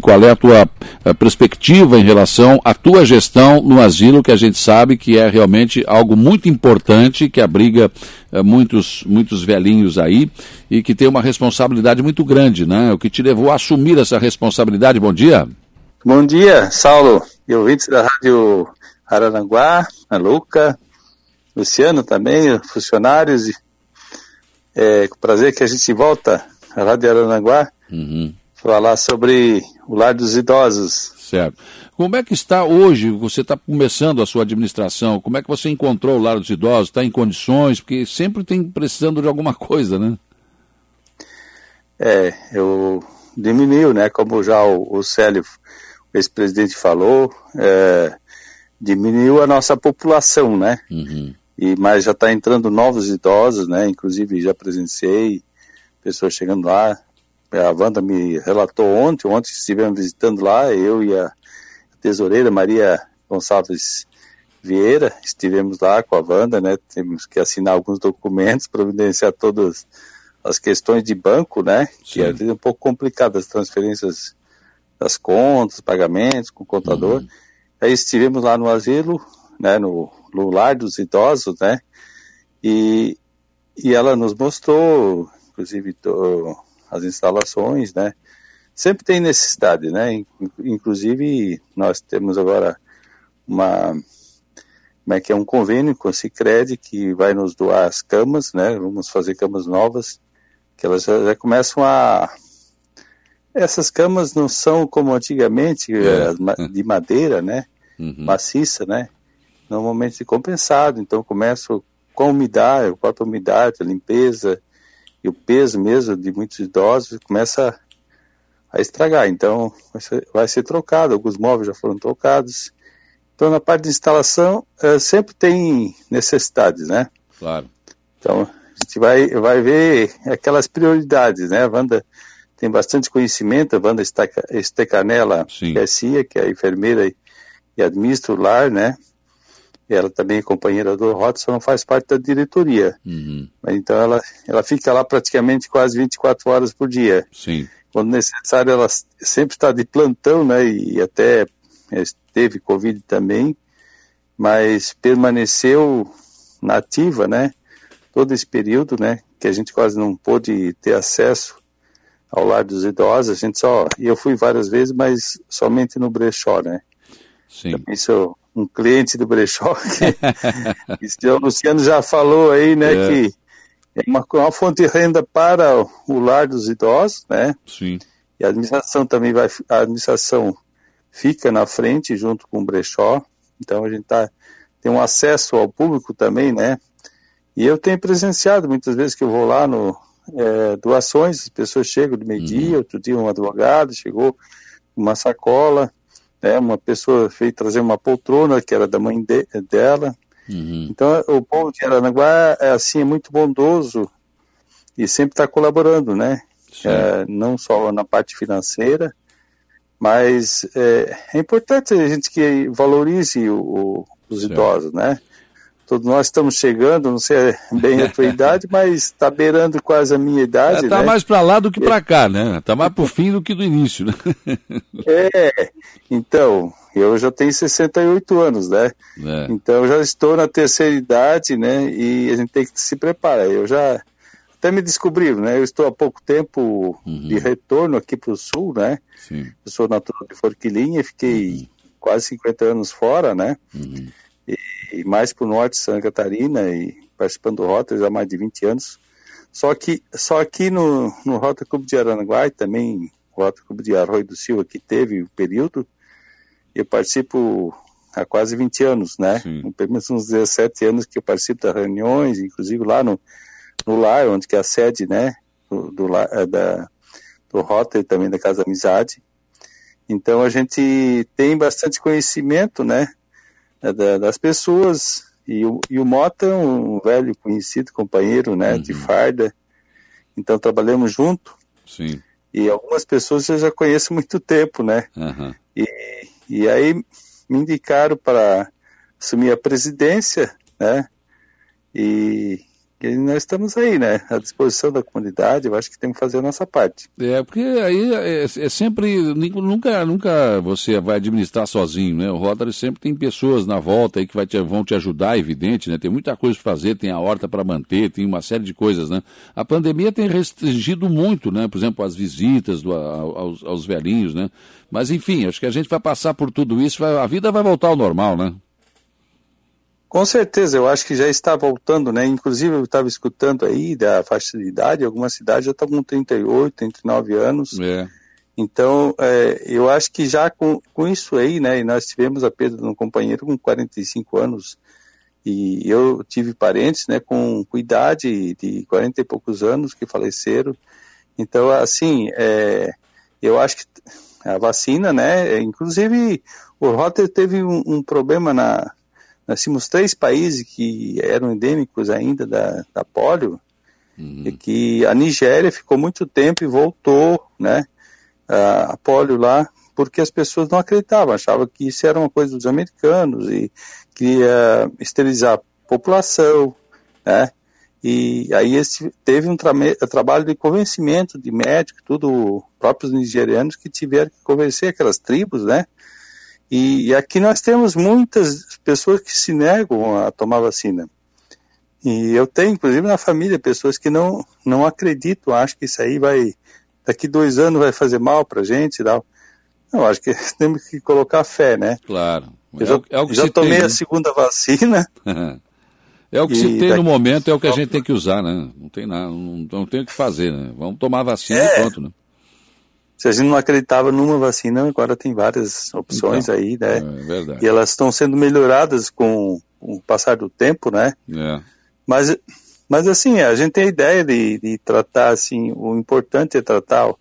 Qual é a tua a perspectiva em relação à tua gestão no asilo, que a gente sabe que é realmente algo muito importante, que abriga uh, muitos, muitos velhinhos aí e que tem uma responsabilidade muito grande, né? O que te levou a assumir essa responsabilidade? Bom dia. Bom dia, Saulo e ouvintes da Rádio Araranguá, a Luca, Luciano também, funcionários. É com prazer que a gente volta à Rádio Araranguá uhum. falar sobre o lar dos idosos. Certo. Como é que está hoje? Você está começando a sua administração. Como é que você encontrou o lar dos idosos? Está em condições? Porque sempre tem precisando de alguma coisa, né? É, eu diminuiu, né? Como já o, o Célio, o ex-presidente falou, é, diminuiu a nossa população, né? Uhum. E, mas já está entrando novos idosos, né? Inclusive já presenciei pessoas chegando lá. A Wanda me relatou ontem, ontem estivemos visitando lá, eu e a tesoureira Maria Gonçalves Vieira, estivemos lá com a Wanda, né? Temos que assinar alguns documentos, providenciar todas as questões de banco, né? Sim. Que é um pouco complicado, as transferências das contas, pagamentos com o contador. Uhum. Aí estivemos lá no asilo, né, no, no lar dos idosos, né, e, e ela nos mostrou, inclusive, to, as instalações, né, sempre tem necessidade, né, inclusive nós temos agora uma, como é que é, um convênio com o Cicred que vai nos doar as camas, né, vamos fazer camas novas, que elas já, já começam a essas camas não são como antigamente, é. Eh, de madeira, né? Uhum. Maciça, né? Normalmente compensado. Então começo com a umidade, a própria umidade, a limpeza e o peso mesmo de muitos idosos começa a estragar. Então vai ser, vai ser trocado. Alguns móveis já foram trocados. Então na parte de instalação é, sempre tem necessidades, né? Claro. Então a gente vai, vai ver aquelas prioridades, né? A Wanda tem bastante conhecimento, a Wanda Estecanela Garcia, que é a enfermeira e administra o lar, né? Ela também é companheira do não faz parte da diretoria. Uhum. Então ela, ela fica lá praticamente quase 24 horas por dia. Sim. Quando necessário, ela sempre está de plantão, né? E até teve Covid também, mas permaneceu nativa, né? Todo esse período, né? Que a gente quase não pôde ter acesso ao lar dos idosos, a gente só, e eu fui várias vezes, mas somente no brechó, né? Sim. Também sou um cliente do brechó, que, o Luciano já falou aí, né, é. que é uma, uma, fonte de renda para o lar dos idosos, né? Sim. E a administração também vai, a administração fica na frente junto com o brechó, então a gente tá, tem um acesso ao público também, né? E eu tenho presenciado muitas vezes que eu vou lá no, é, doações, as pessoas chegam de meio-dia, uhum. outro dia um advogado chegou uma sacola, né, uma pessoa fez trazer uma poltrona que era da mãe de, dela. Uhum. Então o povo de Aranaguá é assim, é muito bondoso e sempre está colaborando, né? É, não só na parte financeira, mas é, é, importante a gente que valorize o, o, os certo. idosos, né? Todos nós estamos chegando, não sei bem a tua idade, mas está beirando quase a minha idade. Está né? mais para lá do que para cá, né? Está mais para o fim do que do início. Né? É, então, eu já tenho 68 anos, né? É. Então, eu já estou na terceira idade, né? E a gente tem que se preparar. Eu já até me descobri, né? Eu estou há pouco tempo uhum. de retorno aqui para o sul, né? Sim. Eu sou natural de Forquilinha, fiquei uhum. quase 50 anos fora, né? Uhum e, e mais para o norte de Santa Catarina e participando do Rota já há mais de 20 anos. Só que só aqui no, no Rota Clube de Aranaguá e também o Rota Clube de Arroio do Silva, que teve o período, eu participo há quase 20 anos, né? Sim. Pelo menos uns 17 anos que eu participo das reuniões, inclusive lá no, no lar, onde que é a sede, né? Do, do, é da, do Rota e também da Casa Amizade. Então a gente tem bastante conhecimento, né? Né, da, das pessoas. E o, e o Mota é um velho conhecido, companheiro né, uhum. de farda. Então trabalhamos junto. Sim. E algumas pessoas eu já conheço há muito tempo, né? Uhum. E, e aí me indicaram para assumir a presidência, né? E, E nós estamos aí, né? À disposição da comunidade, eu acho que temos que fazer a nossa parte. É, porque aí é, é sempre, nunca, nunca você vai administrar sozinho, né? O Rotary sempre tem pessoas na volta aí que vai te, vão te ajudar, evidente, né? Tem muita coisa para fazer, tem a horta para manter, tem uma série de coisas, né? A pandemia tem restringido muito, né? Por exemplo, as visitas do, aos, aos velhinhos, né? Mas enfim, acho que a gente vai passar por tudo isso, vai, a vida vai voltar ao normal, né? Com certeza, eu acho que já está voltando, né? Inclusive, eu estava escutando aí da facilidade, algumas cidades já estão com 38, 39 anos. É. Então, é, eu acho que já com, com isso aí, né? E nós tivemos a perda de um companheiro com 45 anos, e eu tive parentes, né, com, com idade de 40 e poucos anos que faleceram. Então, assim, é, eu acho que a vacina, né? Inclusive, o Rotter teve um, um problema na nós tínhamos três países que eram endêmicos ainda da, da polio, uhum. e que a Nigéria ficou muito tempo e voltou, né, a, a polio lá, porque as pessoas não acreditavam, achavam que isso era uma coisa dos americanos e queria esterilizar a população, né, e aí esse, teve um tra trabalho de convencimento de médicos, tudo próprios nigerianos que tiveram que convencer aquelas tribos, né, e, e, aqui nós temos muitas pessoas que se negam a tomar vacina. E eu tenho, inclusive na família, pessoas que não, não acreditam, acham que isso aí vai, daqui dois anos vai fazer mal pra gente e tal. Eu acho que temos que colocar fé, né? Claro. Eu já, é já tomei tem, a né? segunda vacina. é o que se tem no momento, é o que a gente tem que usar, né? Não tem nada, não, não tem o que fazer, né? Vamos tomar vacina é. e pronto, né? Se a gente não acreditava numa vacina, agora tem várias opções então, aí, né? É verdade. E elas estão sendo melhoradas com, o passar do tempo, né? É. Mas, mas assim, a gente tem a ideia de, de tratar, assim, o importante é tratar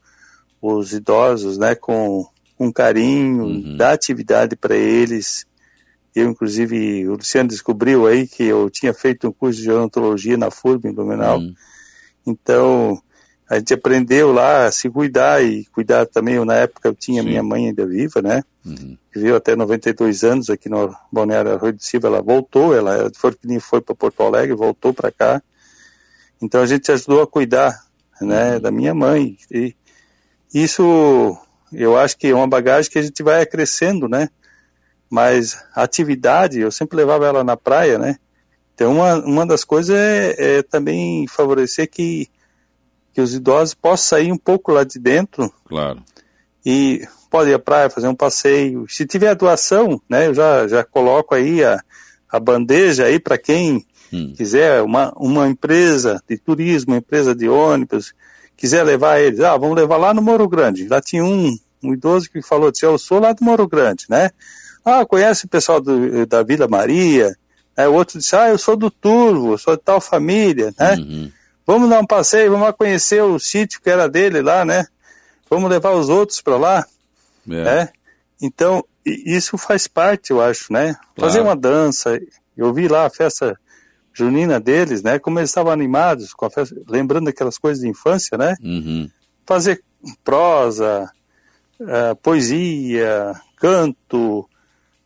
os idosos, né, com, com carinho, uhum. dar atividade para eles. Eu, inclusive, o Luciano descobriu aí que eu tinha feito um curso de odontologia na FURB, em Blumenau. Uhum. Então, a gente aprendeu lá a se cuidar e cuidar também. Na época eu tinha Sim. minha mãe ainda viva, né? Uhum. Viveu até 92 anos aqui no Balneário Arroio de Silva. Ela voltou, ela foi, foi para Porto Alegre, voltou para cá. Então a gente ajudou a cuidar, né, uhum. da minha mãe. E isso eu acho que é uma bagagem que a gente vai crescendo, né? Mas a atividade, eu sempre levava ela na praia, né? Então uma, uma das coisas é, é também favorecer que que os idosos possam sair um pouco lá de dentro. Claro. E pode ir à praia, fazer um passeio. Se tiver doação, né, eu já, já coloco aí a, a bandeja aí para quem hum. quiser, uma, uma empresa de turismo, uma empresa de ônibus, quiser levar eles, ah, vamos levar lá no Moro Grande. Lá tinha um, um idoso que falou assim, eu sou lá do Moro Grande, né? Ah, conhece o pessoal do, da Vila Maria? Aí o outro disse, ah, eu sou do Turvo, sou de tal família, né? Uhum. Vamos dar um passeio, vamos lá conhecer o sítio que era dele lá, né? Vamos levar os outros para lá, é. né? Então, isso faz parte, eu acho, né? Claro. Fazer uma dança, eu vi lá a festa junina deles, né? Como eles estavam animados, com a festa, lembrando aquelas coisas de infância, né? Uhum. Fazer prosa, uh, poesia, canto,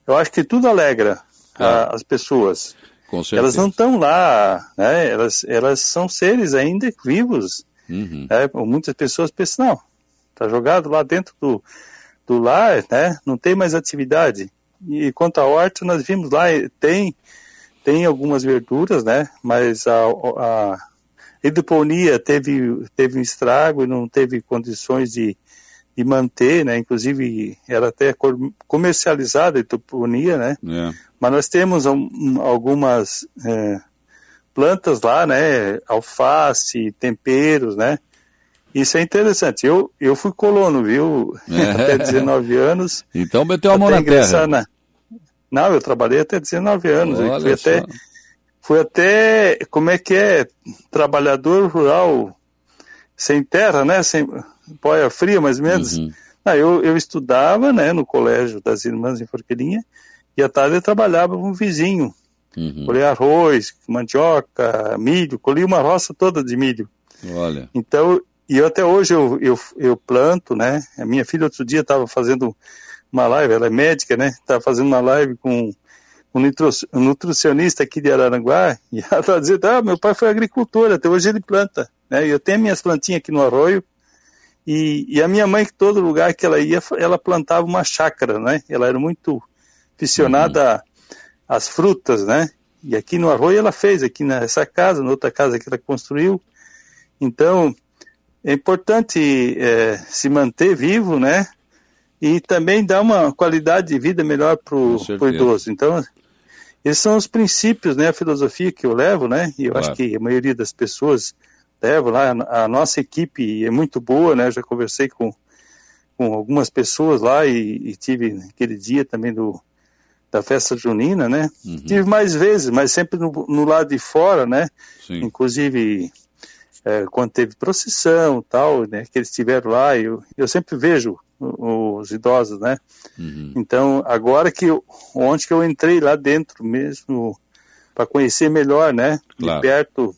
eu acho que tudo alegra ah. as pessoas elas não estão lá, né? Elas, elas são seres ainda vivos. Uhum. Né? Muitas pessoas pensam, não, está jogado lá dentro do, do lar, né? Não tem mais atividade. E quanto à horta, nós vimos lá, tem, tem algumas verduras, né? Mas a, a hidroponia teve, teve um estrago e não teve condições de, de manter, né? Inclusive era até comercializada a hidroponia, né? É. Mas nós temos um, algumas é, plantas lá, né? Alface, temperos, né? Isso é interessante. Eu, eu fui colono, viu? É. até 19 anos. Então meteu a mão na terra. Na... Não, eu trabalhei até 19 anos. Olha fui só. até, fui até, como é que é? Trabalhador rural sem terra, né? Sem boia fria, mais ou menos. Uhum. Ah, eu, eu estudava, né, no colégio das Irmãs em Forqueirinha, e à tarde eu trabalhava com um vizinho. Uhum. Colhia arroz, mandioca, milho, colhia uma roça toda de milho. Olha. Então, e eu, até hoje eu, eu, eu planto, né? A minha filha outro dia estava fazendo uma live, ela é médica, né? Estava fazendo uma live com um nutricionista aqui de Araranguá, e ela estava dizendo, ah, meu pai foi agricultor, até hoje ele planta. Né? Eu tenho minhas plantinhas aqui no arroio, e, e, a minha mãe, que todo lugar que ela ia, ela plantava uma chácara, né? Ela era muito aficionada uhum. às frutas, né? E aqui no arroio ela fez, aqui nessa casa, na outra casa que ela construiu. Então, é importante é, se manter vivo, né? E também dar uma qualidade de vida melhor para o idoso. Então, esses são os princípios, né? A filosofia que eu levo, né? E eu claro. acho que a maioria das pessoas levo lá. A nossa equipe é muito boa, né? Já conversei com, com algumas pessoas lá e, e tive aquele dia também do, da festa junina, né? Uhum. Tive mais vezes, mas sempre no, no lado de fora, né? Sim. Inclusive é, quando teve procissão tal, né? Que eles estiveram lá, eu, eu sempre vejo os idosos, né? Uhum. Então agora que eu, ontem que eu entrei lá dentro mesmo para conhecer melhor, né? Claro. De perto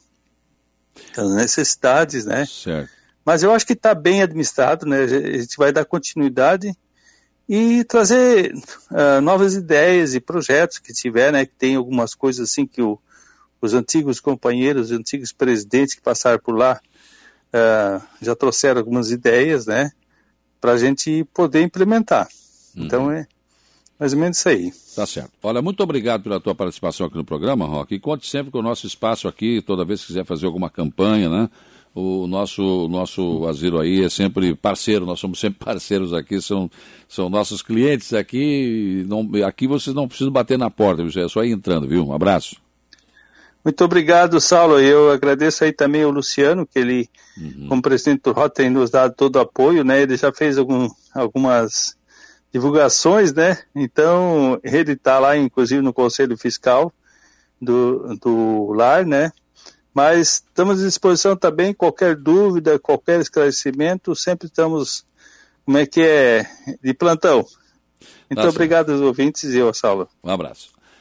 as necessidades, né? Certo. Mas eu acho que está bem administrado, né? A gente vai dar continuidade e trazer uh, novas ideias e projetos que tiver, né? Que tem algumas coisas assim que o, os antigos companheiros, os antigos presidentes que passaram por lá uh, já trouxeram algumas ideias, né? Para a gente poder implementar. Uhum. Então é mais ou menos isso aí. Tá certo. Olha, muito obrigado pela tua participação aqui no programa, Roque. E conte sempre com o nosso espaço aqui, toda vez que quiser fazer alguma campanha, né? O nosso, nosso asilo aí é sempre parceiro, nós somos sempre parceiros aqui, são, são nossos clientes aqui. Não, aqui vocês não precisam bater na porta, é só ir entrando, viu? Um abraço. Muito obrigado, Saulo. Eu agradeço aí também o Luciano, que ele, uhum. como presidente do ROT, tem nos dado todo o apoio, né? Ele já fez algum, algumas divulgações, né? Então, ele está lá, inclusive, no Conselho Fiscal do, do lar, né? Mas estamos à disposição também, qualquer dúvida, qualquer esclarecimento, sempre estamos, como é que é, de plantão. Muito tá obrigado aos ouvintes e ao Saulo. Um abraço.